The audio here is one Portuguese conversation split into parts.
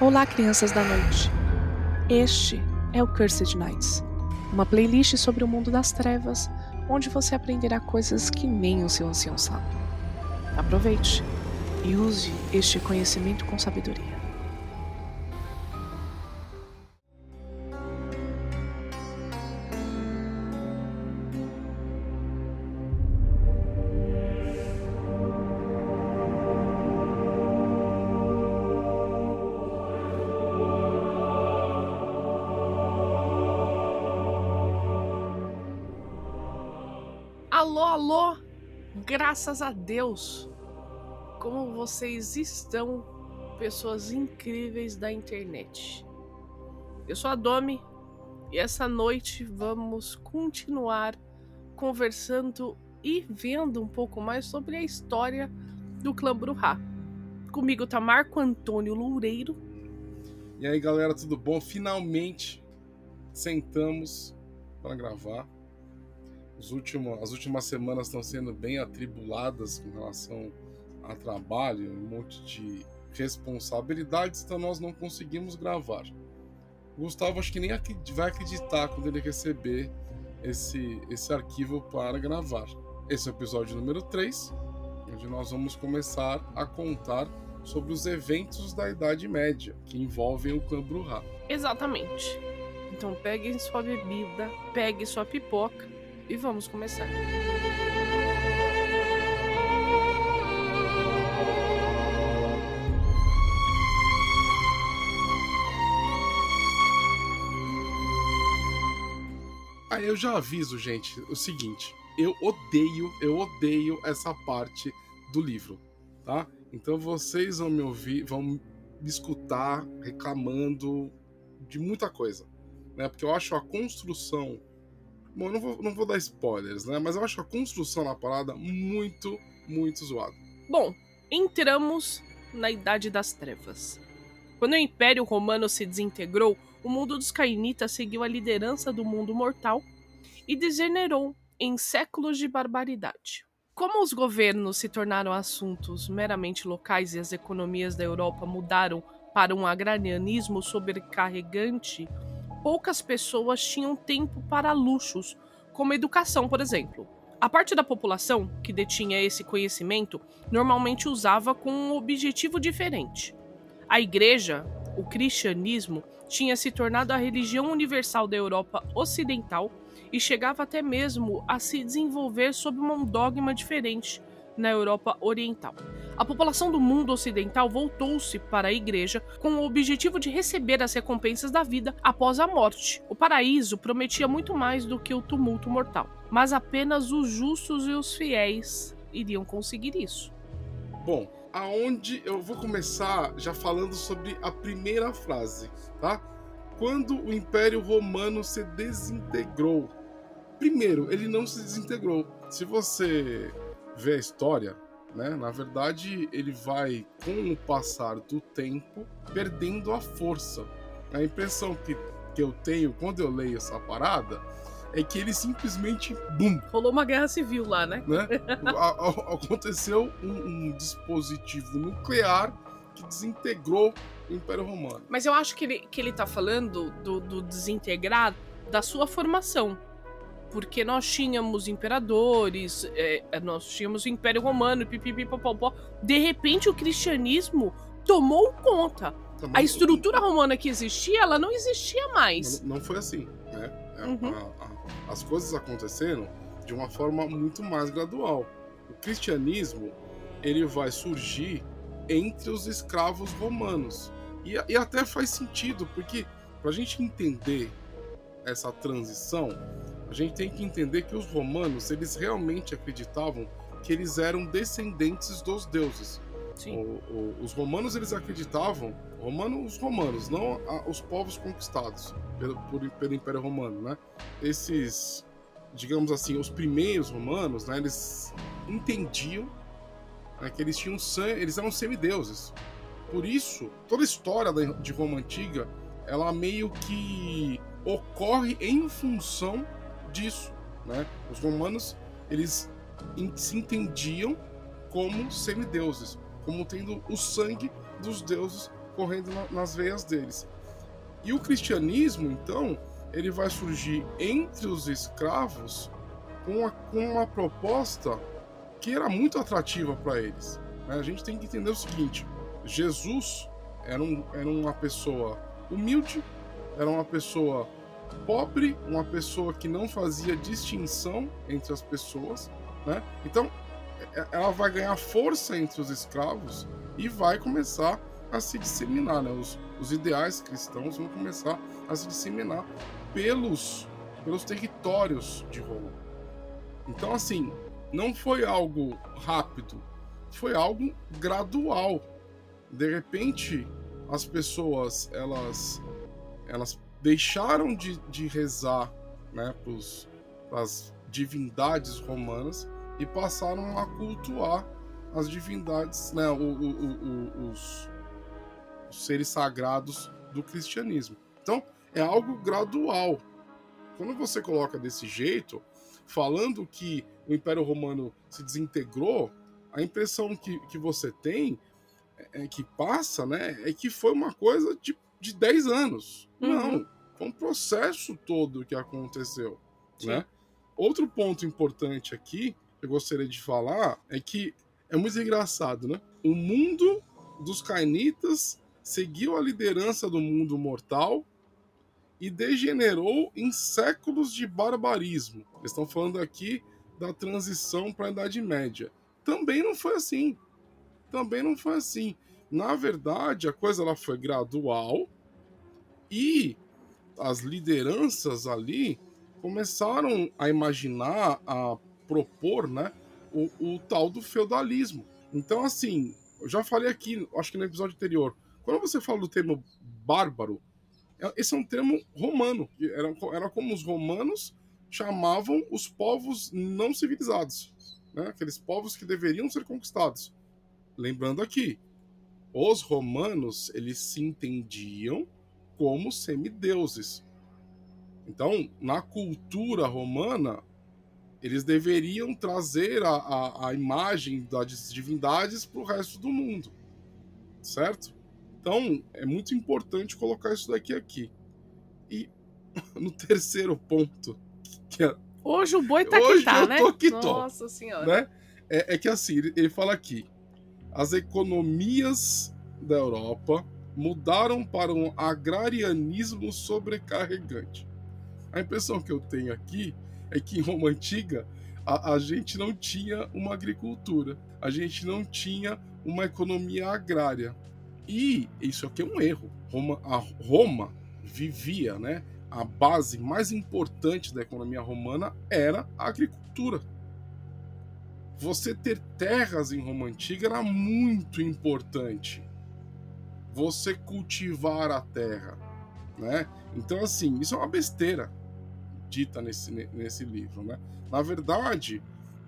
Olá, crianças da noite. Este é o Cursed Nights, uma playlist sobre o mundo das trevas, onde você aprenderá coisas que nem o seu ancião sabe. Aproveite e use este conhecimento com sabedoria. Graças a Deus! Como vocês estão, pessoas incríveis da internet? Eu sou a Domi e essa noite vamos continuar conversando e vendo um pouco mais sobre a história do clã Bruhá. Comigo tá Marco Antônio Loureiro. E aí, galera, tudo bom? Finalmente sentamos para gravar últimos, as últimas semanas estão sendo bem atribuladas com relação a trabalho, um monte de responsabilidades, então nós não conseguimos gravar. O Gustavo acho que nem vai acreditar quando ele receber esse, esse arquivo para gravar. Esse é o episódio número 3, onde nós vamos começar a contar sobre os eventos da Idade Média que envolvem o clã Bruhá. Exatamente. Então pegue sua bebida, pegue sua pipoca e vamos começar. Aí eu já aviso, gente, o seguinte: eu odeio, eu odeio essa parte do livro, tá? Então vocês vão me ouvir, vão me escutar reclamando de muita coisa, né? Porque eu acho a construção Bom, não vou, não vou dar spoilers, né? Mas eu acho a construção na parada muito, muito zoada. Bom, entramos na Idade das Trevas. Quando o Império Romano se desintegrou, o mundo dos Cainitas seguiu a liderança do mundo mortal e degenerou em séculos de barbaridade. Como os governos se tornaram assuntos meramente locais e as economias da Europa mudaram para um agrarianismo sobrecarregante, poucas pessoas tinham tempo para luxos, como educação, por exemplo. A parte da população que detinha esse conhecimento normalmente usava com um objetivo diferente. A igreja, o cristianismo, tinha se tornado a religião universal da Europa Ocidental e chegava até mesmo a se desenvolver sob um dogma diferente na Europa Oriental. A população do mundo ocidental voltou-se para a igreja com o objetivo de receber as recompensas da vida após a morte. O paraíso prometia muito mais do que o tumulto mortal, mas apenas os justos e os fiéis iriam conseguir isso. Bom, aonde eu vou começar já falando sobre a primeira frase, tá? Quando o Império Romano se desintegrou. Primeiro, ele não se desintegrou. Se você vê a história, né? Na verdade, ele vai, com o passar do tempo, perdendo a força. A impressão que, que eu tenho quando eu leio essa parada é que ele simplesmente. Bum! Rolou uma guerra civil lá, né? né? Aconteceu um, um dispositivo nuclear que desintegrou o Império Romano. Mas eu acho que ele, que ele tá falando do, do desintegrar da sua formação porque nós tínhamos imperadores, é, é nós tínhamos o Império Romano, pipipipopopó. De repente, o cristianismo tomou conta. Tomou a estrutura romana que existia, ela não existia mais. Não, não foi assim, né? É, uhum. A, a, as coisas aconteceram de uma forma muito mais gradual. O cristianismo, ele vai surgir entre os escravos romanos. E, e até faz sentido, porque para a gente entender essa transição, a gente tem que entender que os romanos, eles realmente acreditavam que eles eram descendentes dos deuses. O, o, os romanos, eles acreditavam, romano, os romanos, não a, os povos conquistados pelo, por, pelo Império Romano, né? Esses, digamos assim, os primeiros romanos, né? Eles entendiam né, que eles tinham eles eram semideuses. Por isso, toda a história de Roma antiga, ela meio que ocorre em função disso, né? Os romanos, eles se entendiam como semideuses, como tendo o sangue dos deuses correndo na, nas veias deles. E o cristianismo, então, ele vai surgir entre os escravos com uma, com uma proposta que era muito atrativa para eles. Né? A gente tem que entender o seguinte: Jesus era, um, era uma pessoa humilde, era uma pessoa pobre, uma pessoa que não fazia distinção entre as pessoas, né? Então, ela vai ganhar força entre os escravos e vai começar a se disseminar, né? Os, os ideais cristãos vão começar a se disseminar pelos, pelos territórios de Roma. Então, assim, não foi algo rápido, foi algo gradual. De repente, as pessoas elas, elas deixaram de, de rezar né, para as divindades romanas e passaram a cultuar as divindades, né, o, o, o, os, os seres sagrados do cristianismo. Então, é algo gradual. Quando você coloca desse jeito, falando que o Império Romano se desintegrou, a impressão que, que você tem, é, é que passa, né, é que foi uma coisa de, de 10 anos. Uhum. Não, foi um processo todo que aconteceu, né? Outro ponto importante aqui que eu gostaria de falar é que é muito engraçado, né? O mundo dos cainitas seguiu a liderança do mundo mortal e degenerou em séculos de barbarismo. Eles estão falando aqui da transição para a Idade Média. Também não foi assim. Também não foi assim. Na verdade, a coisa ela foi gradual e as lideranças ali começaram a imaginar, a propor, né, o, o tal do feudalismo. Então, assim, eu já falei aqui, acho que no episódio anterior, quando você fala do termo bárbaro, é, esse é um termo romano. Era, era como os romanos chamavam os povos não civilizados, né? aqueles povos que deveriam ser conquistados. Lembrando aqui, os romanos eles se entendiam como semideuses. Então, na cultura romana, eles deveriam trazer a, a, a imagem das divindades para o resto do mundo, certo? Então, é muito importante colocar isso daqui aqui. E no terceiro ponto, que é, Hoje o boi tá hoje que tá, eu né? Tô que tô, Nossa senhora. Né? É, é que assim, ele, ele fala aqui, as economias da Europa mudaram para um agrarianismo sobrecarregante. A impressão que eu tenho aqui é que em Roma Antiga a, a, gente não tinha uma agricultura, a gente não tinha uma economia agrária. E isso aqui é um erro. Roma, a Roma vivia, né? A base mais importante da economia romana era a agricultura. Você ter terras em Roma Antiga era muito importante. Você cultivar a terra, né? Então, assim, isso é uma besteira dita nesse, nesse livro, né? Na verdade,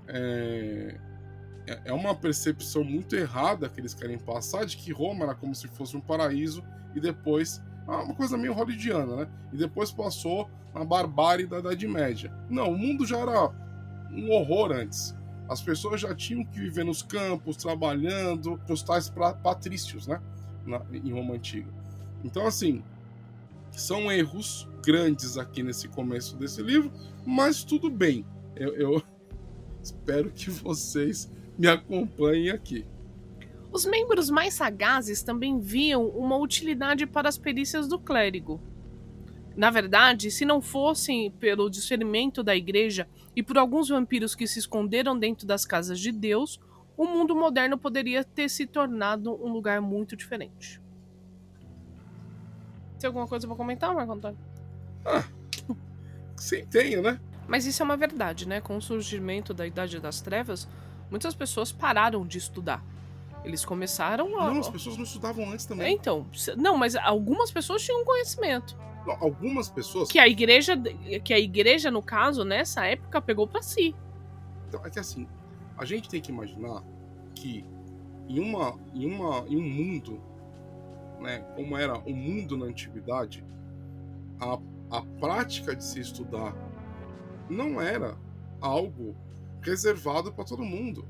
é, é, é uma percepção muito errada que eles querem passar de que Roma era como se fosse um paraíso e depois ah, uma coisa meio hollywoodiana, né? E depois passou na barbárie da Idade Média. Não, o mundo já era um horror antes. As pessoas já tinham que viver nos campos, trabalhando, os tais patrícios, né? Na, em Roma Antiga. Então, assim, são erros grandes aqui nesse começo desse livro, mas tudo bem. Eu, eu espero que vocês me acompanhem aqui. Os membros mais sagazes também viam uma utilidade para as perícias do clérigo. Na verdade, se não fossem pelo discernimento da igreja e por alguns vampiros que se esconderam dentro das casas de Deus, o mundo moderno poderia ter se tornado um lugar muito diferente. Tem alguma coisa para comentar, Marco Antônio? Ah, sim, tenho, né? Mas isso é uma verdade, né? Com o surgimento da Idade das Trevas, muitas pessoas pararam de estudar. Eles começaram a. Não, as pessoas não estudavam antes também. É, então. Não, mas algumas pessoas tinham conhecimento. Algumas pessoas. Que a igreja, que a igreja no caso, nessa época, pegou para si. Então, é que assim, a gente tem que imaginar que em, uma, em, uma, em um mundo, né, como era o mundo na antiguidade, a, a prática de se estudar não era algo reservado para todo mundo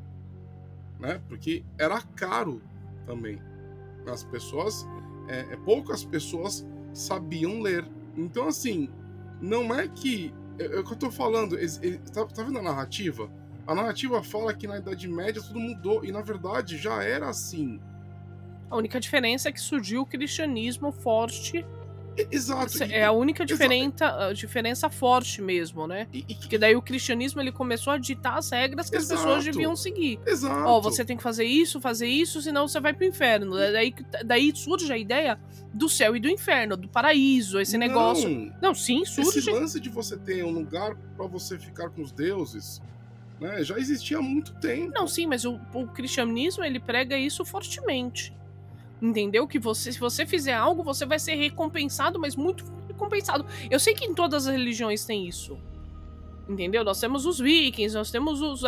né? Porque era caro também. As pessoas é, poucas pessoas sabiam ler. Então, assim, não é que. É, é o que eu tô falando. Tá, tá vendo a narrativa? A narrativa fala que na Idade Média tudo mudou, e na verdade já era assim. A única diferença é que surgiu o cristianismo forte Exato. É a única diferença, diferença forte mesmo, né? E, e, Porque daí o cristianismo ele começou a ditar as regras que exato, as pessoas deviam seguir. Exato. Ó, você tem que fazer isso, fazer isso, senão você vai pro inferno. Daí, daí surge a ideia do céu e do inferno, do paraíso, esse não, negócio. Não, sim, surge. Esse lance de você ter um lugar para você ficar com os deuses, né, já existia há muito tempo. Não, sim, mas o, o cristianismo ele prega isso fortemente. Entendeu? Que você, se você fizer algo, você vai ser recompensado, mas muito recompensado. Eu sei que em todas as religiões tem isso. Entendeu? Nós temos os vikings, nós temos os.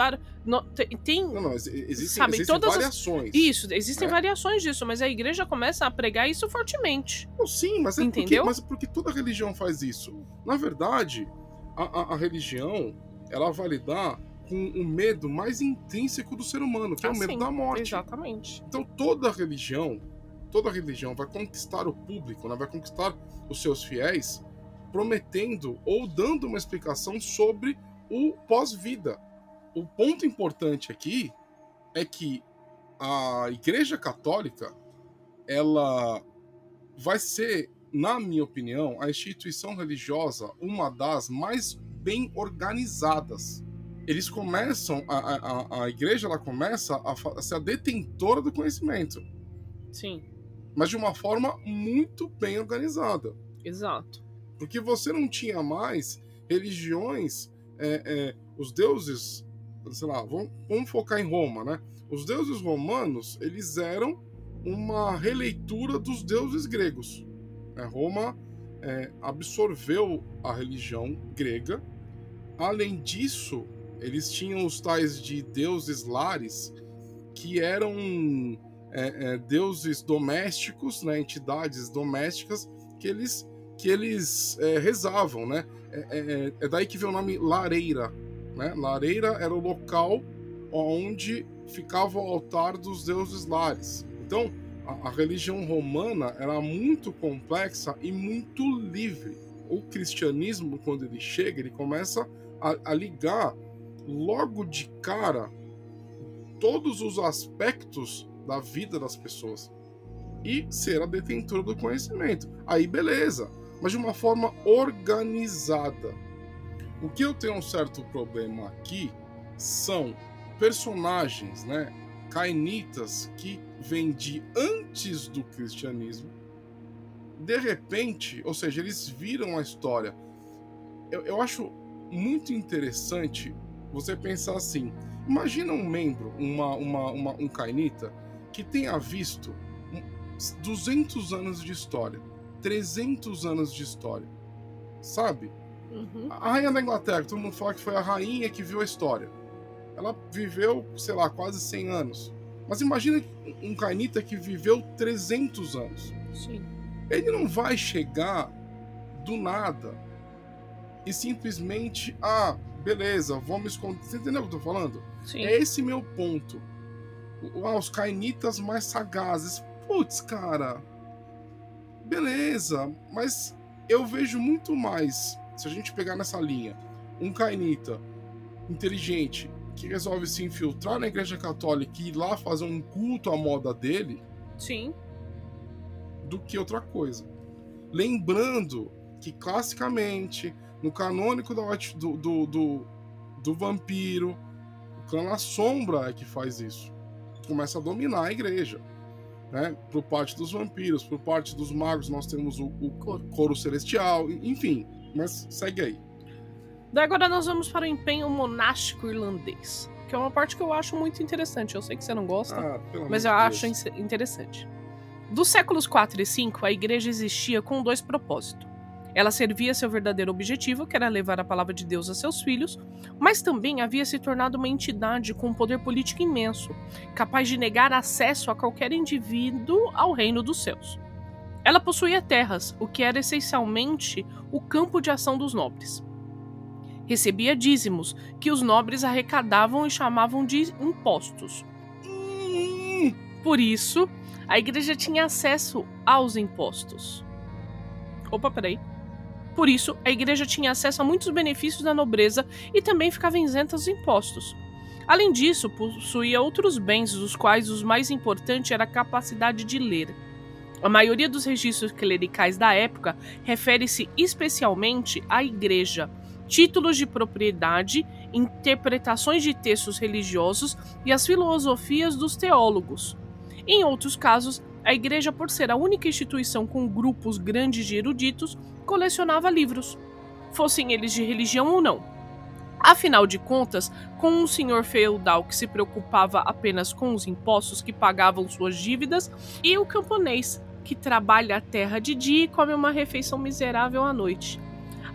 No, tem. Não, não, existem, sabe, existem todas variações. As, isso, existem é. variações disso, mas a igreja começa a pregar isso fortemente. Não, sim, mas é Entendeu? Porque, mas é porque toda religião faz isso. Na verdade, a, a, a religião ela vai lidar com o medo mais intrínseco do ser humano, que é o medo da morte. Exatamente. Então toda religião toda religião vai conquistar o público, né? vai conquistar os seus fiéis, prometendo ou dando uma explicação sobre o pós-vida. O ponto importante aqui é que a Igreja Católica ela vai ser, na minha opinião, a instituição religiosa uma das mais bem organizadas. Eles começam, a, a, a igreja ela começa a, a ser a detentora do conhecimento. Sim mas de uma forma muito bem organizada. Exato. Porque você não tinha mais religiões, é, é, os deuses, sei lá, vamos, vamos, focar em Roma, né? Os deuses romanos, eles eram uma releitura dos deuses gregos. É, Roma é, absorveu a religião grega. Além disso, eles tinham os tais de deuses lares, que eram é, é, deuses domésticos, né, entidades domésticas que eles que eles é, rezavam, né? É, é, é, é, daí que vem o nome lareira, né? Lareira era o local onde ficava o altar dos deuses lares. Então, a, a religião romana era muito complexa e muito livre. O cristianismo, quando ele chega, ele começa a, a ligar logo de cara todos os aspectos da vida das pessoas e ser a detentora do conhecimento. Aí beleza, mas de uma forma organizada. O que eu tenho um certo problema aqui são personagens, né, cainitas que vêm de antes do cristianismo. De repente, ou seja, eles viram a história. Eu, eu acho muito interessante você pensar assim: imagina um membro, uma, uma, uma um cainita, que tenha visto 200 anos de história, 300 anos de história, sabe? Uhum. A rainha da Inglaterra, todo mundo fala que foi a rainha que viu a história. Ela viveu, sei lá, quase 100 anos. Mas imagina um canita que viveu 300 anos. Sim. Ele não vai chegar do nada e simplesmente, ah, beleza, vamos esconder. Você entendeu o que eu tô falando? Sim. É esse meu ponto ah, os cainitas mais sagazes. Putz, cara. Beleza, mas eu vejo muito mais, se a gente pegar nessa linha, um cainita inteligente que resolve se infiltrar na igreja católica e ir lá fazer um culto à moda dele. Sim. Do que outra coisa. Lembrando que classicamente, no canônico do, do, do, do vampiro, o clã na sombra é que faz isso começa a dominar a igreja. Né? Por parte dos vampiros, por parte dos magos, nós temos o, o coro celestial, enfim. Mas segue aí. Daí agora nós vamos para o empenho monástico irlandês, que é uma parte que eu acho muito interessante. Eu sei que você não gosta, ah, mas eu Deus. acho interessante. Dos séculos 4 e 5, a igreja existia com dois propósitos ela servia seu verdadeiro objetivo, que era levar a palavra de Deus a seus filhos, mas também havia se tornado uma entidade com um poder político imenso, capaz de negar acesso a qualquer indivíduo ao reino dos céus. Ela possuía terras, o que era essencialmente o campo de ação dos nobres. Recebia dízimos, que os nobres arrecadavam e chamavam de impostos. Por isso, a igreja tinha acesso aos impostos. Opa, peraí. Por isso, a igreja tinha acesso a muitos benefícios da nobreza e também ficava isenta dos impostos. Além disso, possuía outros bens, dos quais os mais importantes era a capacidade de ler. A maioria dos registros clericais da época refere-se especialmente à igreja, títulos de propriedade, interpretações de textos religiosos e as filosofias dos teólogos. Em outros casos, a igreja, por ser a única instituição com grupos grandes de eruditos, colecionava livros, fossem eles de religião ou não. Afinal de contas, com um senhor feudal que se preocupava apenas com os impostos que pagavam suas dívidas e o camponês que trabalha a terra de dia e come uma refeição miserável à noite.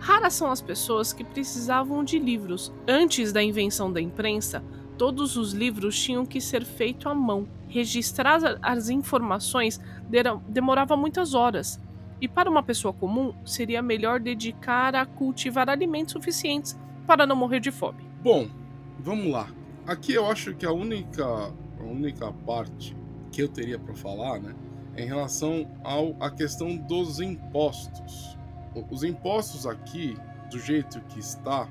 Raras são as pessoas que precisavam de livros. Antes da invenção da imprensa, todos os livros tinham que ser feitos à mão. Registrar as informações demorava muitas horas. E para uma pessoa comum, seria melhor dedicar a cultivar alimentos suficientes para não morrer de fome. Bom, vamos lá. Aqui eu acho que a única, a única parte que eu teria para falar, né, é em relação ao a questão dos impostos. Os impostos aqui, do jeito que está,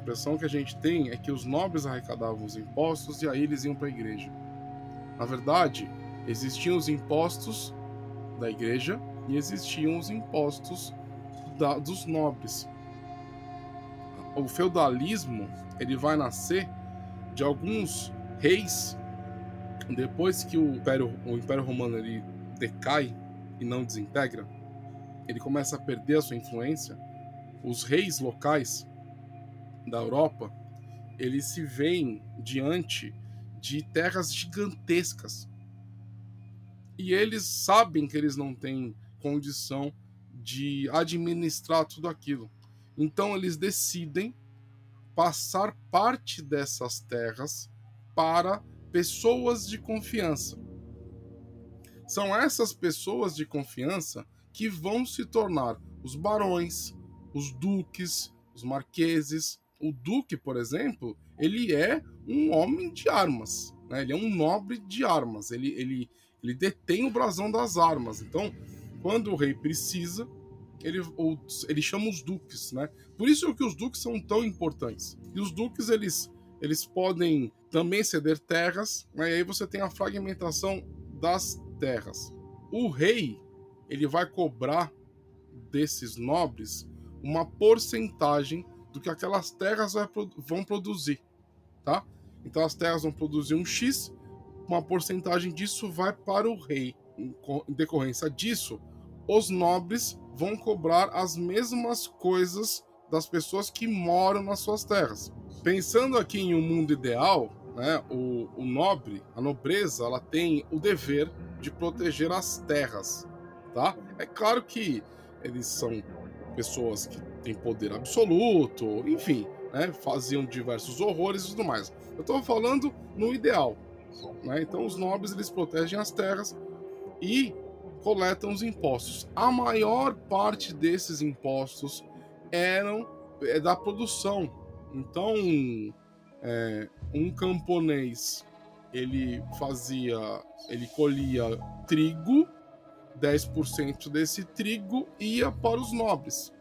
impressão que a gente tem é que os nobres arrecadavam os impostos e aí eles iam para a igreja. Na verdade, existiam os impostos da igreja e existiam os impostos da, dos nobres o feudalismo ele vai nascer de alguns reis depois que o Império, o Império Romano ele decai e não desintegra, ele começa a perder a sua influência. Os reis locais da Europa eles se veem diante de terras gigantescas e eles sabem que eles não têm condição de administrar tudo aquilo. Então eles decidem passar parte dessas terras para pessoas de confiança. São essas pessoas de confiança que vão se tornar os barões, os duques, os marqueses. O duque, por exemplo, ele é um homem de armas, né? ele é um nobre de armas, ele, ele, ele detém o brasão das armas. Então, quando o rei precisa, ele, ele chama os duques, né? Por isso que os duques são tão importantes. E os duques, eles, eles podem também ceder terras, né? e aí você tem a fragmentação das terras. O rei, ele vai cobrar desses nobres uma porcentagem do que aquelas terras vão produzir, tá? Então as terras vão produzir um X, uma porcentagem disso vai para o rei. Em decorrência disso, os nobres vão cobrar as mesmas coisas das pessoas que moram nas suas terras. Pensando aqui em um mundo ideal, né, o, o nobre, a nobreza, ela tem o dever de proteger as terras, tá? É claro que eles são pessoas que têm poder absoluto, enfim, né, faziam diversos horrores e tudo mais. Eu estou falando no ideal, né? Então os nobres eles protegem as terras e coletam os impostos. A maior parte desses impostos eram é, da produção. Então, é, um camponês ele fazia, ele colhia trigo, 10% desse trigo ia para os nobres.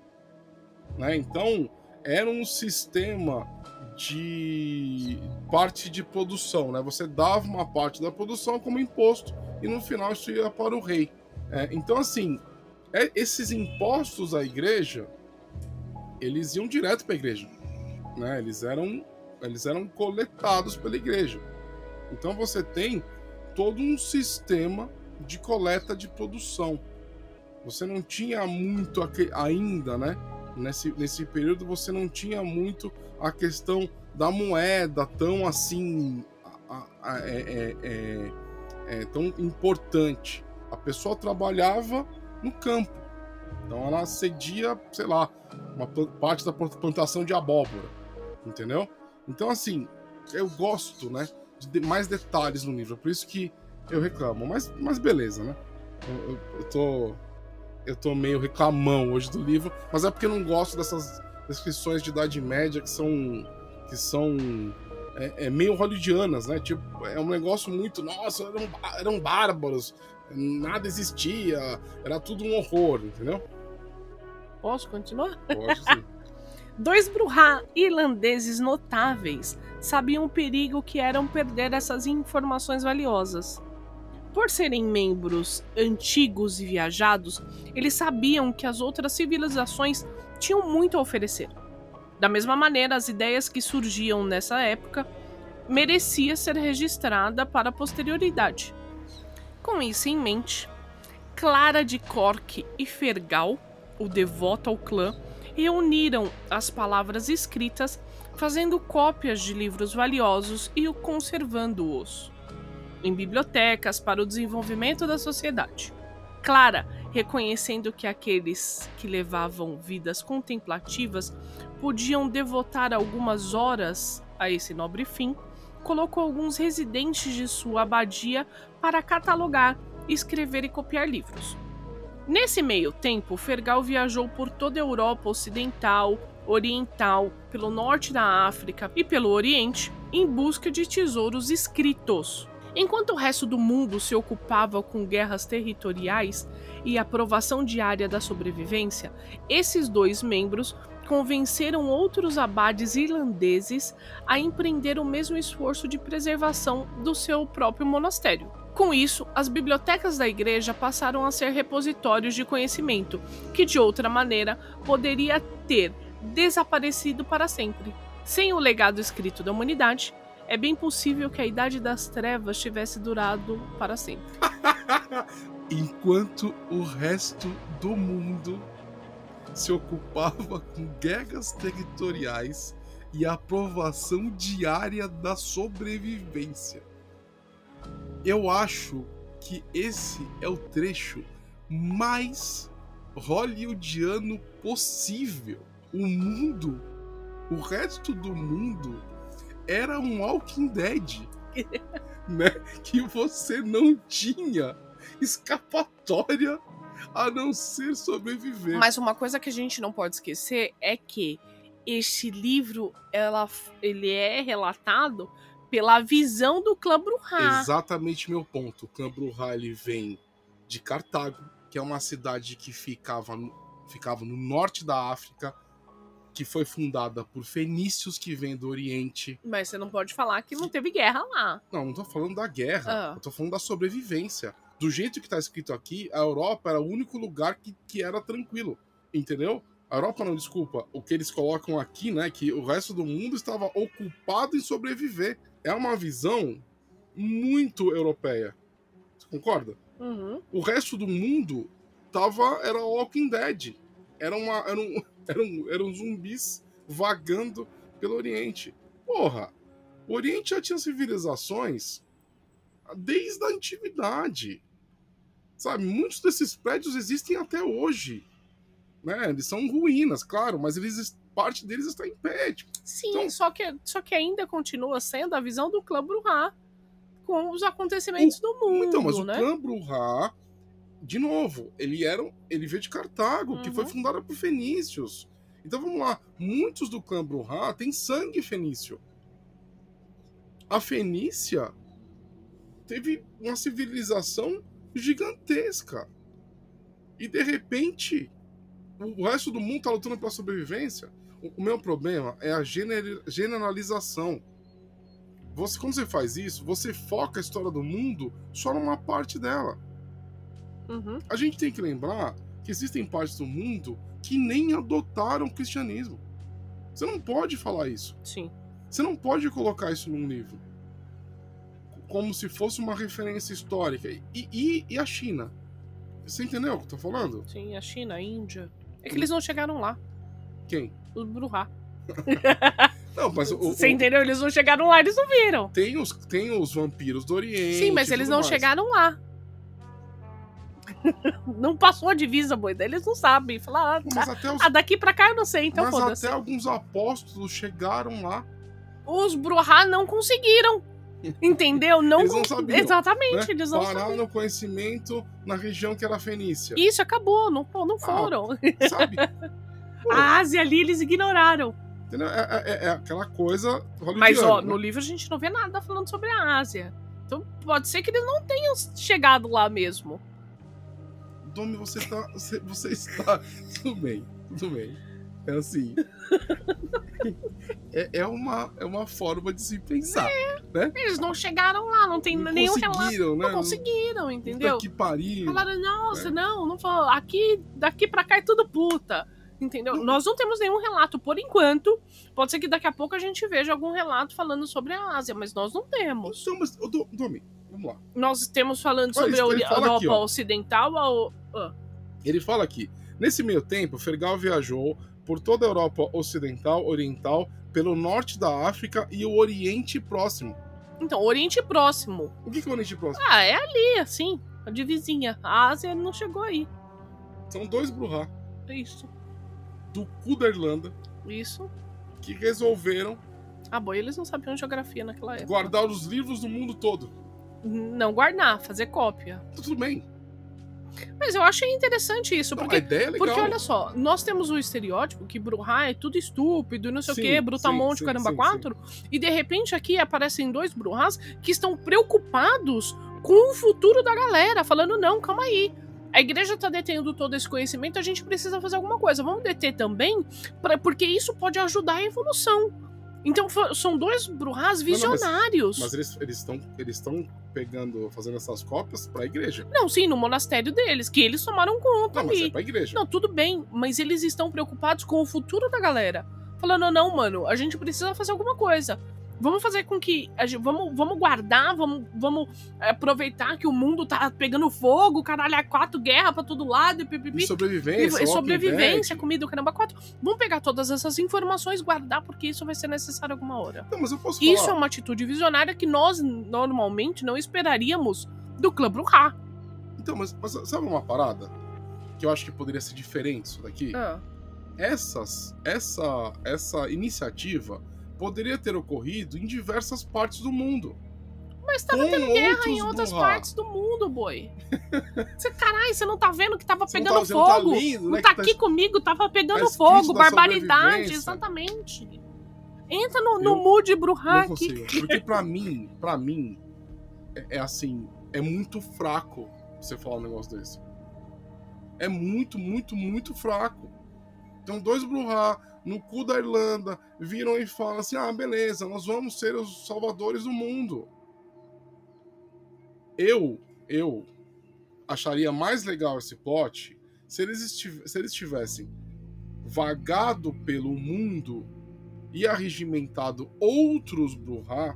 Né? Então, era um sistema de parte de produção, né? Você dava uma parte da produção como imposto e no final isso ia para o rei. É, então, assim, é, esses impostos à igreja, eles iam direto para a igreja. Né? Eles, eram, eles eram coletados pela igreja. Então você tem todo um sistema de coleta de produção. Você não tinha muito ainda, né? Nesse, nesse período você não tinha muito a questão da moeda tão assim a, a, é, é, é, é, tão importante. A pessoa trabalhava no campo. Então ela cedia, sei lá, uma parte da plantação de abóbora. Entendeu? Então, assim, eu gosto, né? De mais detalhes no livro. Por isso que eu reclamo. Mas, mas beleza, né? Eu, eu, eu tô. Eu tô meio reclamão hoje do livro, mas é porque eu não gosto dessas descrições de Idade Média que são. que são é, é, meio hollywoodianas, né? Tipo, é um negócio muito. Nossa, eram, eram bárbaros nada existia, era tudo um horror, entendeu? Posso continuar? Pode sim. Dois Bruhá irlandeses notáveis sabiam o perigo que eram perder essas informações valiosas. Por serem membros antigos e viajados, eles sabiam que as outras civilizações tinham muito a oferecer. Da mesma maneira, as ideias que surgiam nessa época merecia ser registrada para a posterioridade. Com isso em mente, Clara de Cork e Fergal, o devoto ao clã, reuniram as palavras escritas, fazendo cópias de livros valiosos e conservando-os em bibliotecas para o desenvolvimento da sociedade. Clara, reconhecendo que aqueles que levavam vidas contemplativas podiam devotar algumas horas a esse nobre fim, colocou alguns residentes de sua abadia para catalogar, escrever e copiar livros. Nesse meio tempo, Fergal viajou por toda a Europa Ocidental, Oriental, pelo norte da África e pelo Oriente em busca de tesouros escritos. Enquanto o resto do mundo se ocupava com guerras territoriais e a provação diária da sobrevivência, esses dois membros convenceram outros abades irlandeses a empreender o mesmo esforço de preservação do seu próprio monastério. Com isso, as bibliotecas da igreja passaram a ser repositórios de conhecimento, que de outra maneira poderia ter desaparecido para sempre. Sem o legado escrito da humanidade, é bem possível que a Idade das Trevas tivesse durado para sempre. Enquanto o resto do mundo se ocupava com guerras territoriais e a aprovação diária da sobrevivência. Eu acho que esse é o trecho mais hollywoodiano possível. O mundo, o resto do mundo era um Walking Dead, né? Que você não tinha escapatória a não ser sobreviver. Mas uma coisa que a gente não pode esquecer é que este livro ela, ele é relatado pela visão do clã Bruhá. Exatamente meu ponto. O clã Bruhá ele vem de Cartago, que é uma cidade que ficava no, ficava no norte da África, que foi fundada por fenícios que vêm do Oriente. Mas você não pode falar que não teve guerra lá. Não, não tô falando da guerra. Ah. Eu tô falando da sobrevivência. Do jeito que tá escrito aqui, a Europa era o único lugar que, que era tranquilo. Entendeu? A Europa não, desculpa. O que eles colocam aqui, né? Que o resto do mundo estava ocupado em sobreviver. É uma visão muito europeia. Você concorda? Uhum. O resto do mundo tava. Era Walking Dead. Era uma. Era um, eram, eram zumbis vagando pelo Oriente. Porra, o Oriente já tinha civilizações desde a antiguidade. Sabe, muitos desses prédios existem até hoje. Né? Eles são ruínas, claro, mas eles, parte deles está em pé. Tipo. Sim, então, só, que, só que ainda continua sendo a visão do clã Bruhá com os acontecimentos o, do mundo. Então, mas né? o clã Bruhá de novo, ele era ele veio de Cartago, uhum. que foi uhum. fundada por fenícios. Então vamos lá, muitos do clã Bruhá têm sangue fenício. A Fenícia teve uma civilização gigantesca. E de repente, o resto do mundo está lutando pela sobrevivência. O meu problema é a generalização. Você, quando você faz isso, você foca a história do mundo só numa parte dela. Uhum. A gente tem que lembrar que existem partes do mundo que nem adotaram o cristianismo. Você não pode falar isso. Sim. Você não pode colocar isso num livro. Como se fosse uma referência histórica. E, e, e a China? Você entendeu o que eu tô falando? Sim, a China, a Índia. É que eles não chegaram lá. Quem? Os Bruhá. Não, mas o, Você o, entendeu? Eles não chegaram lá, eles não viram. Tem os, tem os vampiros do Oriente. Sim, mas eles não mais. chegaram lá. não passou a divisa, boi. Eles não sabem. Falar, ah, mas até os... ah, daqui pra cá eu não sei, então Mas até alguns apóstolos chegaram lá. Os Bruhá não conseguiram. Entendeu? Não, eles não sabiam. Exatamente, né? eles não Pararam no conhecimento na região que era Fenícia. Isso, acabou, não, não ah, foram. Ah, sabe? a Ásia ali eles ignoraram. É, é, é, é aquela coisa Mas, ó, né? no livro a gente não vê nada falando sobre a Ásia. Então pode ser que eles não tenham chegado lá mesmo. Domi, você tá. Você, você está. Tudo bem, tudo bem. É assim. é, é, uma, é uma forma de se pensar. É. Né? Eles não chegaram lá, não tem não nenhum relato. Né? Não conseguiram, entendeu? Puta que pariu. Falaram, nossa, é. não, não falou. Aqui, daqui pra cá é tudo puta. Entendeu? Não. Nós não temos nenhum relato por enquanto. Pode ser que daqui a pouco a gente veja algum relato falando sobre a Ásia, mas nós não temos. Então, mas, Domi, vamos lá. Nós temos falando Olha sobre a Europa Ocidental. A... Ah. Ele fala aqui. Nesse meio tempo, Fergal viajou por toda a Europa Ocidental, Oriental, pelo norte da África e o Oriente Próximo. Então, Oriente Próximo. O que, que é o Oriente Próximo? Ah, é ali, assim, de vizinha. A Ásia não chegou aí. São dois Bruhá. Isso. Do cu da Irlanda. Isso. Que resolveram. Ah, bom, eles não sabiam geografia naquela época. Guardar os livros do mundo todo. Não guardar, fazer cópia. Tudo bem. Mas eu achei interessante isso, porque, é porque olha só, nós temos o estereótipo que Bruhá é tudo estúpido, não sei sim, o quê, Brutamonte, sim, caramba, sim, quatro, e de repente aqui aparecem dois Bruhás que estão preocupados com o futuro da galera, falando, não, calma aí, a igreja está detendo todo esse conhecimento, a gente precisa fazer alguma coisa. Vamos deter também, pra, porque isso pode ajudar a evolução. Então são dois Bruhás visionários. Não, não, mas, mas, eles estão eles estão pegando, fazendo essas cópias para a igreja. Não, sim, no monastério deles, que eles tomaram conta não, ali. Mas é pra igreja. Não, tudo bem, mas eles estão preocupados com o futuro da galera. Falando, não, mano, a gente precisa fazer alguma coisa. Vamos fazer com que. Vamos, vamos guardar, vamos, vamos aproveitar que o mundo tá pegando fogo, caralho, é quatro guerra pra todo lado, e pipipi. E sobrevivência. E, sobrevivência, comida, caramba, quatro. Vamos pegar todas essas informações, guardar, porque isso vai ser necessário alguma hora. Não, mas eu posso falar. Isso é uma atitude visionária que nós normalmente não esperaríamos do clã Bruhá. Então, mas, mas, sabe uma parada? Que eu acho que poderia ser diferente isso daqui? Ah. Essas, essa, essa iniciativa poderia ter ocorrido em diversas partes do mundo. Mas tava tendo guerra em outras burra. partes do mundo, boi. Você, caralho, você não tá vendo que tava você pegando tá, fogo? Não tá, lindo, né, não tá aqui tá... comigo, tava pegando tá fogo, barbaridade, exatamente. Entra no, no mood Bruhá aqui. Porque pra mim, pra mim, é, é, assim, é muito fraco você falar um negócio desse. É muito, muito, muito fraco. Então, dois Bruhá no cu da Irlanda viram e falam assim: ah, beleza, nós vamos ser os salvadores do mundo. Eu, eu acharia mais legal esse plot se eles, se eles tivessem vagado pelo mundo e arregimentado outros Bruhá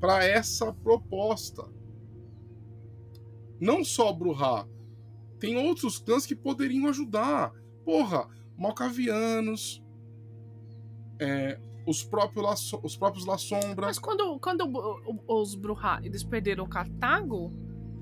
para essa proposta. Não só Bruhá, tem outros clãs que poderiam ajudar. Porra, Malcavianos, é, os, próprios La, os próprios La Sombra. Mas quando, quando os Bruhá eles perderam Cartago,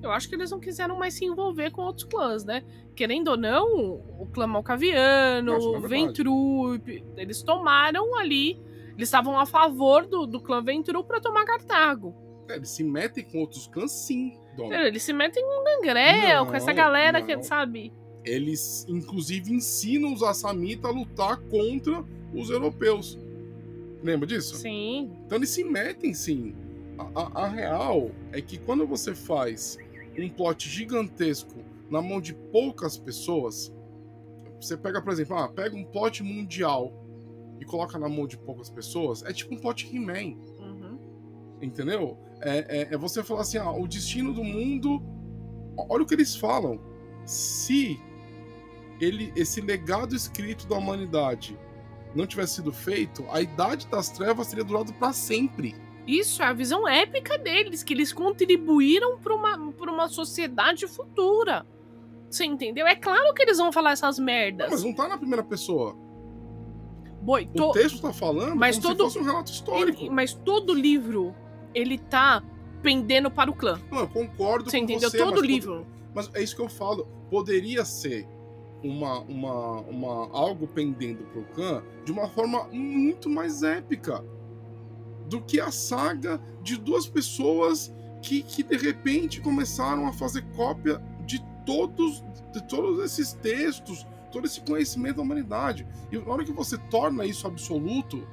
eu acho que eles não quiseram mais se envolver com outros clãs, né? Querendo ou não, o clã Malcaviano, o é Ventru, eles tomaram ali. Eles estavam a favor do, do clã Ventru para tomar Cartago. É, eles se metem com outros clãs, sim. Dom. Eles se metem com Gangrel, com essa galera não. que, sabe? Eles, inclusive, ensinam os Assamita a lutar contra os europeus. Lembra disso? Sim. Então eles se metem sim. A, a, a, real é que quando você faz um plot gigantesco na mão de poucas pessoas, você pega, por exemplo, ah, pega um plot mundial e coloca na mão de poucas pessoas, é tipo um plot He-Man. Uhum. Entendeu? É, é, é, você falar assim, ah, o destino do mundo. Olha o que eles falam. Se ele, esse legado escrito da humanidade não tivesse sido feito, a Idade das Trevas teria durado para sempre. Isso é a visão épica deles, que eles contribuíram para uma, uma sociedade futura. Você entendeu? É claro que eles vão falar essas merdas. Não, mas não tá na primeira pessoa. Boi, to... O texto tá falando mas como todo... se fosse um relato histórico. Ele... Mas todo livro, ele tá pendendo para o clã. Não, eu concordo você com entendeu? você. Todo livro. Mas é isso que eu falo. Poderia ser uma, uma, uma algo pendendo pro Khan de uma forma muito mais épica do que a saga de duas pessoas que, que de repente começaram a fazer cópia de todos de todos esses textos, todo esse conhecimento da humanidade. E na hora que você torna isso absoluto,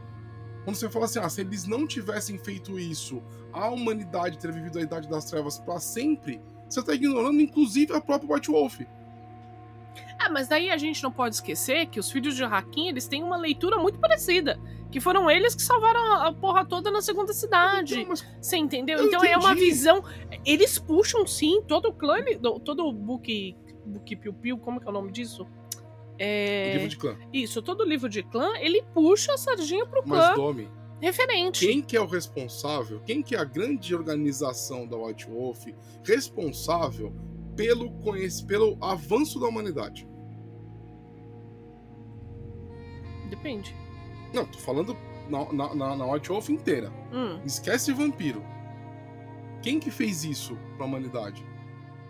Quando você fala assim, ah, se eles não tivessem feito isso, a humanidade ter vivido a Idade das Trevas para sempre, você tá ignorando inclusive a própria White Wolf. Ah, mas daí a gente não pode esquecer que os filhos de Hakim, eles têm uma leitura muito parecida. Que foram eles que salvaram a porra toda na segunda cidade. Então, mas Você entendeu? Eu então é uma entendi. visão. Eles puxam sim todo o clã, todo o book. Book Piu Piu, como que é o nome disso? É... livro de clã. Isso, todo livro de clã, ele puxa a sardinha pro Mas, clã Domi, referente. quem que é o responsável, quem que é a grande organização da White Wolf responsável pelo, pelo avanço da humanidade? Depende. Não, tô falando na, na, na, na White Wolf inteira. Hum, Esquece vampiro. Quem que fez isso pra humanidade?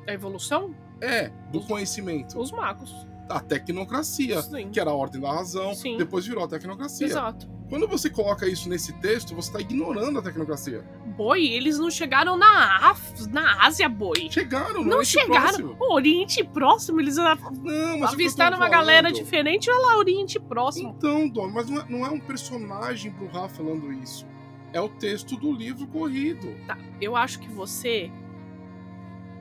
a evolução? É, do Os- conhecimento. Os magos. A tecnocracia, Sim. que era a ordem da razão, Sim. depois virou a tecnocracia. Exato. Quando você coloca isso nesse texto, você tá ignorando a tecnocracia. Boi, eles não chegaram na, Af... na Ásia, boi. Chegaram, Não Oriente chegaram. Próximo. O Oriente Próximo, eles a- Não, avistaram uma galera diferente, olha lá, Oriente Próximo. Então, Dom, mas não é, não é um personagem pro Rá falando isso. É o texto do livro corrido. Tá, eu acho que você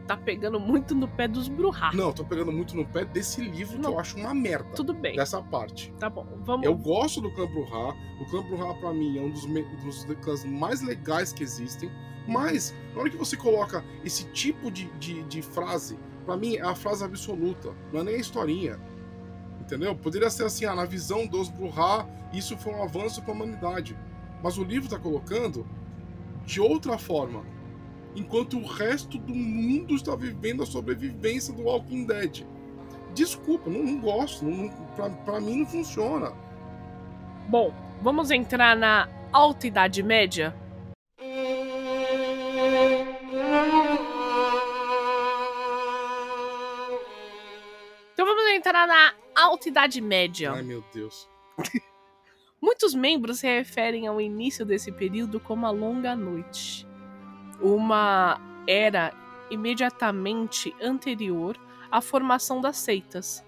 tá pegando muito no pé dos Bruhá. Não, eu tô pegando muito no pé desse livro que Não. eu acho uma merda. Tudo bem, Dessa parte. tá bom. Vamos. Eu gosto do clã Bruhá. O clã Bruhá, pra mim, é um dos, me- dos clãs mais legais que existem. Mas, na hora que você coloca esse tipo de, de, de frase, pra mim é a frase absoluta. Não é nem a historinha. Entendeu? Poderia ser assim, ah, na visão dos Bruhá, isso foi um avanço pra humanidade. Mas o livro tá colocando de outra forma. Enquanto o resto do mundo está vivendo a sobrevivência do Walking Dead. Desculpa, não, não gosto. Não, pra mim não funciona. Bom, vamos entrar na Alta Idade Média? Então vamos entrar na Alta Idade Média. Ai, meu Deus. Muitos membros se referem ao início desse período como a Longa Noite, uma era imediatamente anterior à formação das seitas,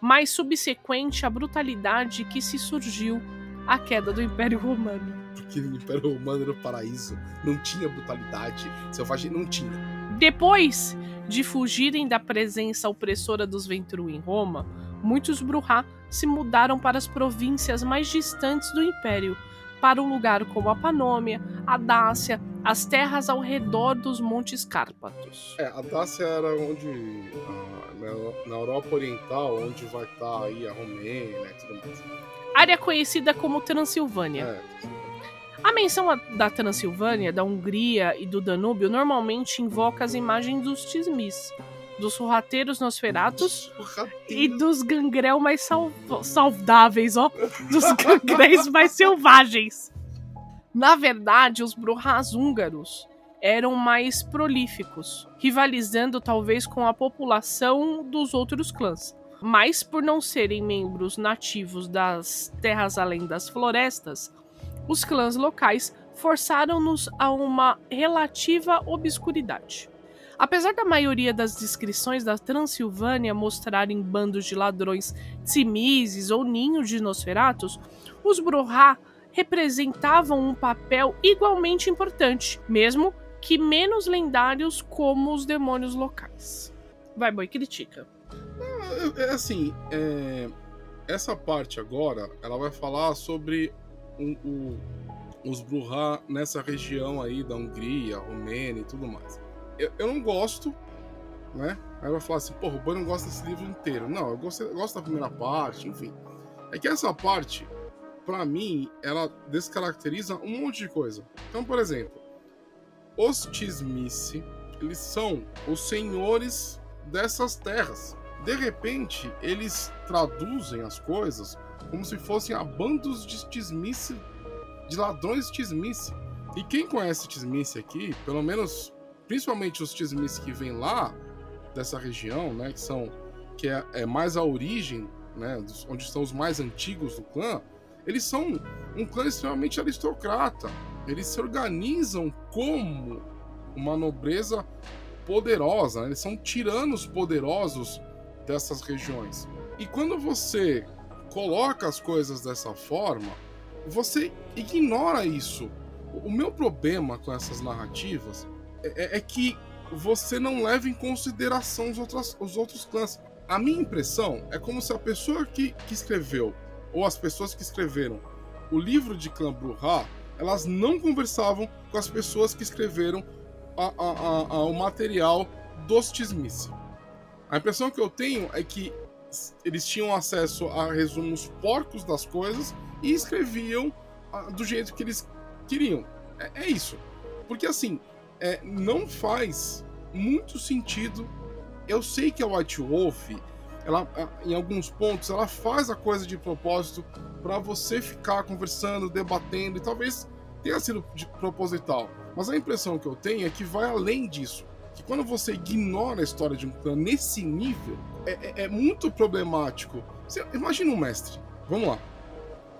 mas subsequente à brutalidade que se surgiu à queda do Império Romano. Porque no Império Romano era o paraíso. Não tinha brutalidade. Selvagem não tinha. Depois de fugirem da presença opressora dos Ventru em Roma, muitos Bruhá se mudaram para as províncias mais distantes do Império, para um lugar como a Panômia, a Dácia, as terras ao redor dos Montes Cárpatos. É, a Dácia era onde. ah, na, Europa Oriental, onde vai estar aí a Romênia e tudo mais. Área conhecida como Transilvânia. É, A menção da Transilvânia, da Hungria e do Danúbio normalmente invoca as imagens dos Tismis, dos sorrateiros Nosferatus e dos gangrel mais sal- saudáveis, ó. Dos gangréis mais selvagens. Na verdade, os Bruhás húngaros eram mais prolíficos, rivalizando talvez com a população dos outros clãs. Mas por não serem membros nativos das terras além das florestas, os clãs locais forçaram-nos a uma relativa obscuridade. Apesar da maioria das descrições da Transilvânia mostrarem bandos de ladrões tsimizes ou ninhos de Nosferatus, os Bruhá representavam um papel igualmente importante, mesmo que menos lendários como os demônios locais. Vai, boi, critica. É, é assim, é, essa parte agora, ela vai falar sobre os Bruhá nessa região aí da Hungria, Romênia e tudo mais. Eu, eu não gosto, né? Aí vai falar assim, porra, o Boi não gosta desse livro inteiro. Não, eu gosto, eu gosto da primeira parte, enfim. É que essa parte, pra mim, ela descaracteriza um monte de coisa. Então, por exemplo, os Tismice, eles são os senhores dessas terras. De repente, eles traduzem as coisas como se fossem a bandos de Tismice, de ladrões Tismice. E quem conhece Tismice aqui, pelo menos, principalmente os Tismice que vêm lá dessa região, né, que são que é, é mais a origem, né, dos- onde estão os mais antigos do clã, eles são um clã extremamente aristocrata. Eles se organizam como uma nobreza poderosa, né? eles são tiranos poderosos dessas regiões. E quando você coloca as coisas dessa forma, você ignora isso. O meu problema com essas narrativas é, é, é que você não leva em consideração os, outras, os outros clãs. A minha impressão é como se a pessoa que, que escreveu, ou as pessoas que escreveram o livro de Clã Bruhá, elas não conversavam com as pessoas que escreveram a, a, a, o material dos Tismice. A impressão que eu tenho é que eles tinham acesso a resumos porcos das coisas e escreviam do jeito que eles queriam. É, é isso. Porque assim, é, não faz muito sentido. Eu sei que a White Wolf, ela, em alguns pontos, ela faz a coisa de propósito para você ficar conversando, debatendo, e talvez tenha sido proposital. Mas a impressão que eu tenho é que vai além disso. Que quando você ignora a história de um clã nesse nível, é, é, é muito problemático. Você, imagina um mestre. Vamos lá.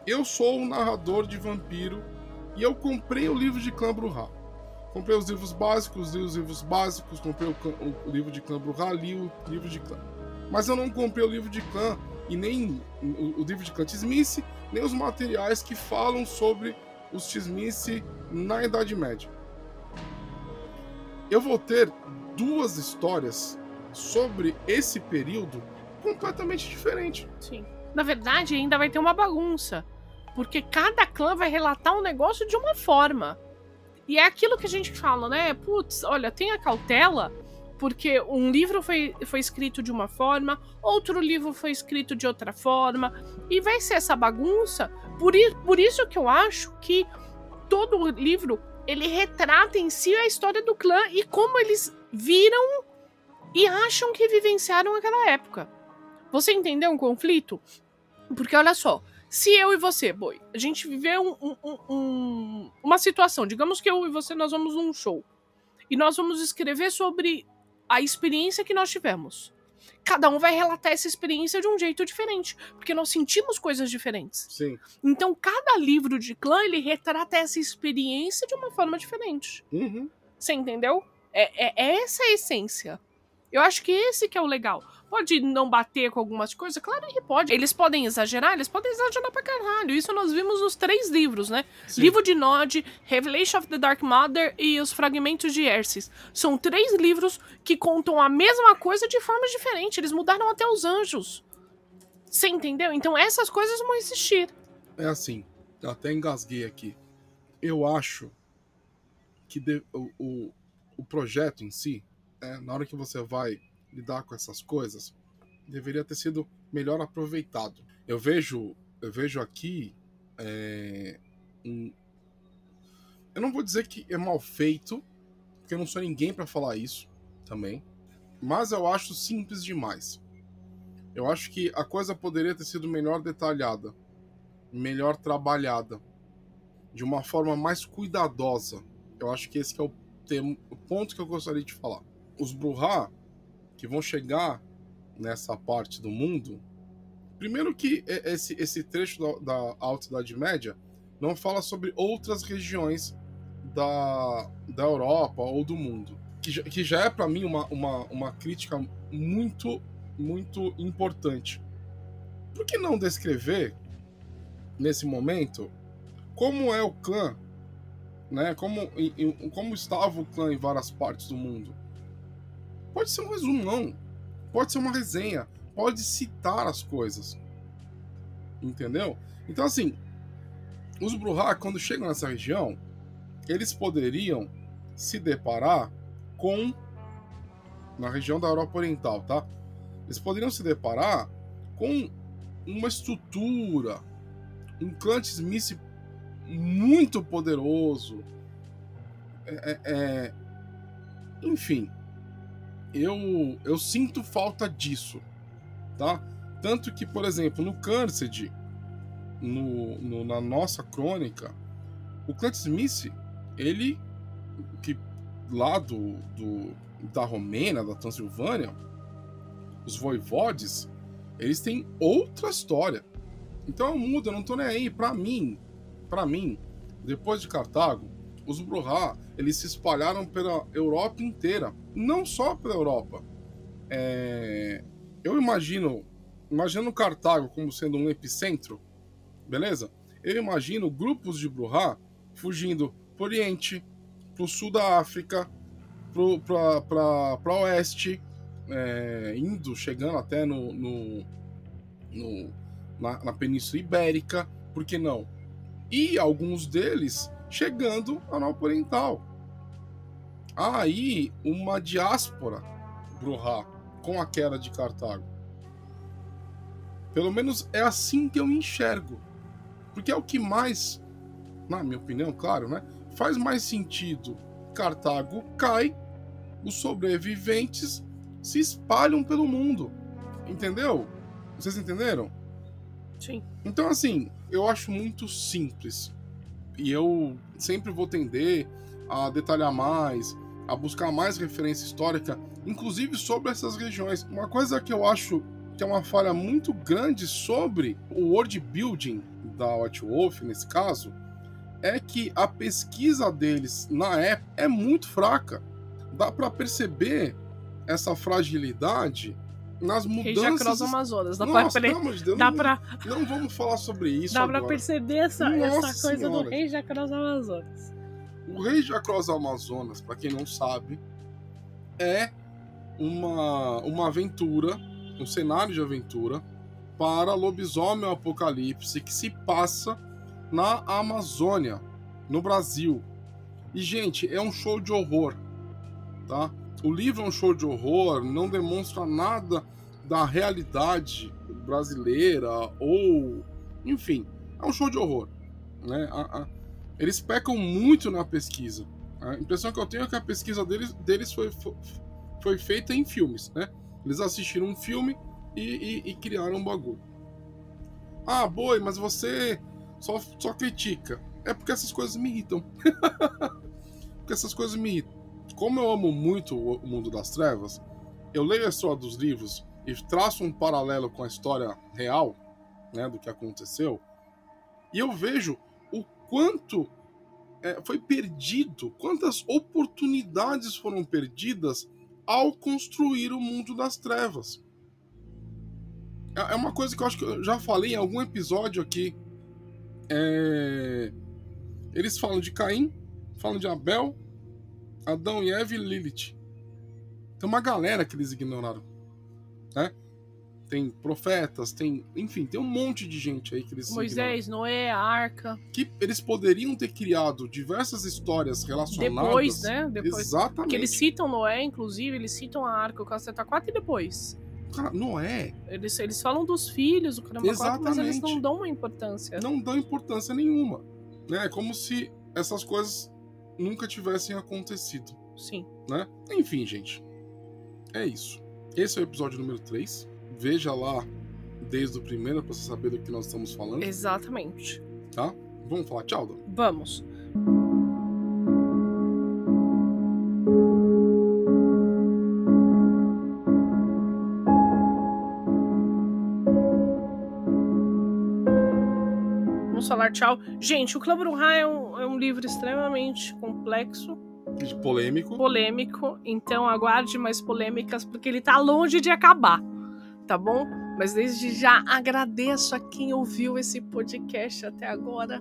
Eu sou um narrador de vampiro e eu comprei o livro de Clã Bruhá. Comprei os livros básicos, li os livros básicos, comprei o, o, livro de Clã Bruhá, li o livro de Clã. Mas eu não comprei o livro de Clã e nem o, o livro de Clã Tismice, nem os materiais que falam sobre os Tismice na Idade Média. Eu vou ter duas histórias sobre esse período completamente diferentes. Sim. Na verdade, ainda vai ter uma bagunça. Porque cada clã vai relatar um negócio de uma forma. E é aquilo que a gente fala, né? Putz, olha, tenha cautela, porque um livro foi, foi escrito de uma forma, outro livro foi escrito de outra forma, e vai ser essa bagunça. Por, por isso que eu acho que todo livro ele retrata em si a história do clã e como eles viram e acham que vivenciaram aquela época. Você entendeu um conflito? Porque olha só, se eu e você, boi, a gente viver um, um, um, uma situação, digamos que eu e você nós vamos num show e nós vamos escrever sobre a experiência que nós tivemos. Cada um vai relatar essa experiência de um jeito diferente, porque nós sentimos coisas diferentes. Sim. Então, cada livro de clã ele retrata essa experiência de uma forma diferente. Uhum. Você entendeu? É, é, é essa a essência. Eu acho que esse que é o legal. Pode não bater com algumas coisas? Claro que pode. Eles podem exagerar? Eles podem exagerar pra caralho. Isso nós vimos nos três livros, né? Sim. Livro de Nod, Revelation of the Dark Mother e Os Fragmentos de Ersis. São três livros que contam a mesma coisa de formas diferentes. Eles mudaram até os anjos. Você entendeu? Então essas coisas vão existir. É assim, eu até engasguei aqui. Eu acho que de, o, o, o projeto em si, é, na hora que você vai lidar com essas coisas, deveria ter sido melhor aproveitado. Eu vejo, eu vejo aqui é, um, eu não vou dizer que é mal feito, porque eu não sou ninguém para falar isso também, mas eu acho simples demais. Eu acho que a coisa poderia ter sido melhor detalhada, melhor trabalhada, de uma forma mais cuidadosa. Eu acho que esse que é o, termo, o ponto que eu gostaria de falar. Os Bruhá, que vão chegar nessa parte do mundo. Primeiro que esse, esse trecho da, da Alta Idade Média não fala sobre outras regiões da, da Europa ou do mundo. Que já, que já é para mim uma, uma, uma crítica muito, muito importante. Por que não descrever, nesse momento, como é o clã, né? como, como estava o clã em várias partes do mundo? Pode ser um resumão, pode ser uma resenha, pode citar as coisas. Entendeu? Então, assim, os Bruhá, quando chegam nessa região, eles poderiam se deparar com. Na região da Europa Oriental, tá? Eles poderiam se deparar com uma estrutura, um clã Smith muito poderoso. É, é, é, enfim, eu, eu sinto falta disso, tá? Tanto que, por exemplo, no Cursed, no, no, na nossa crônica, o Clint Smith, ele, que lá do, do, da Romênia, da Transilvânia, os voivodes, eles têm outra história. Então eu mudo, eu não tô nem aí. Pra mim, para mim, depois de Cartago, os Bruhá, eles se espalharam pela Europa inteira, não só pela Europa. É... Eu imagino, imagino Cartago como sendo um epicentro, beleza? eu imagino grupos de Bruhá fugindo pro Oriente, pro Sul da África, pra, pra Oeste, é, indo, chegando até no, no, no na, na, Península Ibérica, por que não? E alguns deles chegando à Nova Oriental. Há aí uma diáspora Bruhá com a queda de Cartago. Pelo menos é assim que eu enxergo. Porque é o que mais, na minha opinião, claro, né? Faz mais sentido. Cartago cai, os sobreviventes se espalham pelo mundo. Entendeu? Vocês entenderam? Sim. Então, assim, eu acho muito simples. E eu sempre vou tender a detalhar mais, a buscar mais referência histórica, inclusive sobre essas regiões. Uma coisa que eu acho que é uma falha muito grande sobre o world building da White Wolf, nesse caso, é que a pesquisa deles na época é muito fraca. Dá para perceber essa fragilidade nas mudanças. Reis Amazonas. Dá Nossa, pra, não, Deus, dá não, pra... não vamos falar sobre isso. Dá agora. pra perceber essa, essa coisa senhora. do Rei Jacross Amazonas. O Rei Jacross Amazonas, para quem não sabe, é uma, uma aventura, um cenário de aventura para Lobisomem Apocalipse que se passa na Amazônia, no Brasil. E, gente, é um show de horror, tá? O livro é um show de horror, não demonstra nada da realidade brasileira ou. Enfim, é um show de horror. Né? A, a, eles pecam muito na pesquisa. A impressão que eu tenho é que a pesquisa deles, deles foi, foi, foi feita em filmes. Né? Eles assistiram um filme e, e, e criaram um bagulho. Ah, boi, mas você só, só critica. É porque essas coisas me irritam. porque essas coisas me irritam. Como eu amo muito o mundo das trevas, eu leio a história dos livros e traço um paralelo com a história real, né, do que aconteceu, e eu vejo o quanto é, foi perdido, quantas oportunidades foram perdidas ao construir o mundo das trevas. É, é uma coisa que eu acho que eu já falei em algum episódio aqui. É... Eles falam de Caim, falam de Abel, Adão e Eva e Lilith. Tem uma galera que eles ignoraram. Né? Tem profetas, tem. Enfim, tem um monte de gente aí que eles Moisés. Noé, a arca. Que eles poderiam ter criado diversas histórias relacionadas. Depois, né? Depois. Exatamente. Porque eles citam Noé, inclusive, eles citam a arca, o Caceta 4 e depois. Cara, Noé. Eles, eles falam dos filhos, o caramba 4, mas eles não dão uma importância. Não dão importância nenhuma. Né? É como se essas coisas nunca tivessem acontecido. Sim. Né? Enfim, gente. É isso. Esse é o episódio número 3. Veja lá desde o primeiro para você saber do que nós estamos falando. Exatamente. Tá? Vamos falar tchau, Dan? Vamos. Vamos falar tchau. Gente, o Clã Bruhá é é um livro extremamente complexo polêmico. Polêmico, então aguarde mais polêmicas, porque ele tá longe de acabar, tá bom? Mas desde já agradeço a quem ouviu esse podcast até agora.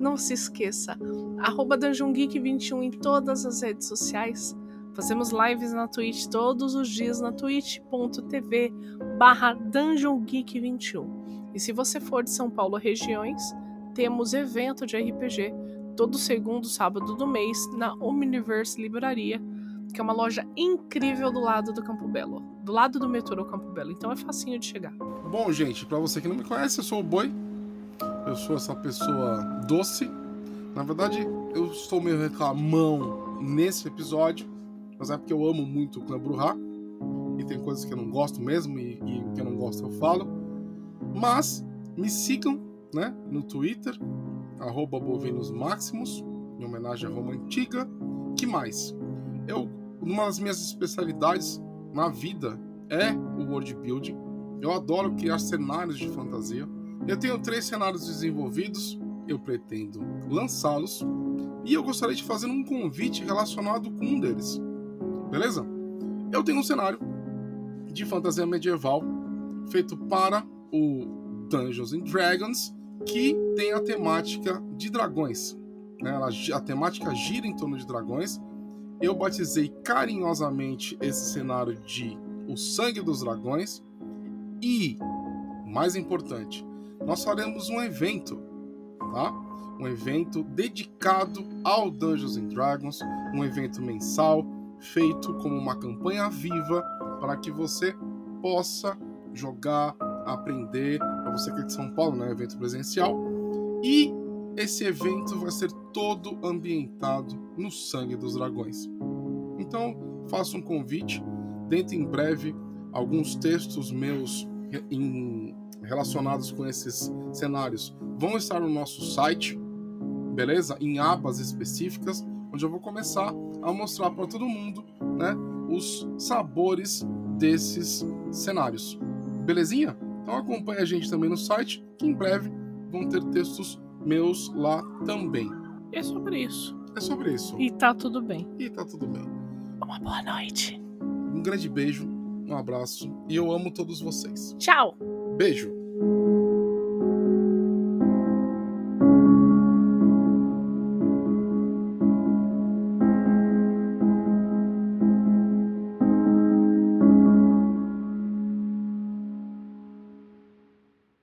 Não se esqueça, arroba DungeonGeek21 em todas as redes sociais. Fazemos lives na Twitch todos os dias na twitch.tv barra DungeonGeek21. E se você for de São Paulo regiões, temos evento de RPG todo segundo sábado do mês na Omniverse Livraria, que é uma loja incrível do lado do Campo Belo, do lado do metrô Campo Belo. Então é facinho de chegar. Bom, gente, para você que não me conhece, eu sou o Boi. Eu sou essa pessoa doce. Na verdade, eu estou meio reclamão nesse episódio, mas é porque eu amo muito o Clã Bruhá. E tem coisas que eu não gosto mesmo, e, e que eu não gosto eu falo. Mas me sigam né, no Twitter, arroba Bovinos Maximus, em homenagem à Roma Antiga. que mais? Eu, uma das minhas especialidades na vida é o world building. Eu adoro criar cenários de fantasia. Eu tenho três cenários desenvolvidos, eu pretendo lançá-los e eu gostaria de fazer um convite relacionado com um deles. Beleza? Eu tenho um cenário de fantasia medieval feito para o Dungeons and Dragons que tem a temática de dragões. Né? Ela, a temática gira em torno de dragões. Eu batizei carinhosamente esse cenário de O Sangue dos Dragões. E, mais importante, nós faremos um evento, tá? Um evento dedicado ao Dungeons and Dragons, um evento mensal feito como uma campanha viva para que você possa jogar, aprender, você é de São Paulo, né, evento presencial. E esse evento vai ser todo ambientado no sangue dos dragões. Então, faço um convite, dentro em breve alguns textos meus em, relacionados com esses cenários vão estar no nosso site, beleza? Em abas específicas, onde eu vou começar a mostrar para todo mundo, né, os sabores desses cenários. Belezinha? Então acompanhe a gente também no site, que em breve vão ter textos meus lá também. É sobre isso. É sobre isso. E tá tudo bem. E tá tudo bem. Uma boa noite. Um grande beijo, um abraço e eu amo todos vocês. Tchau. Beijo.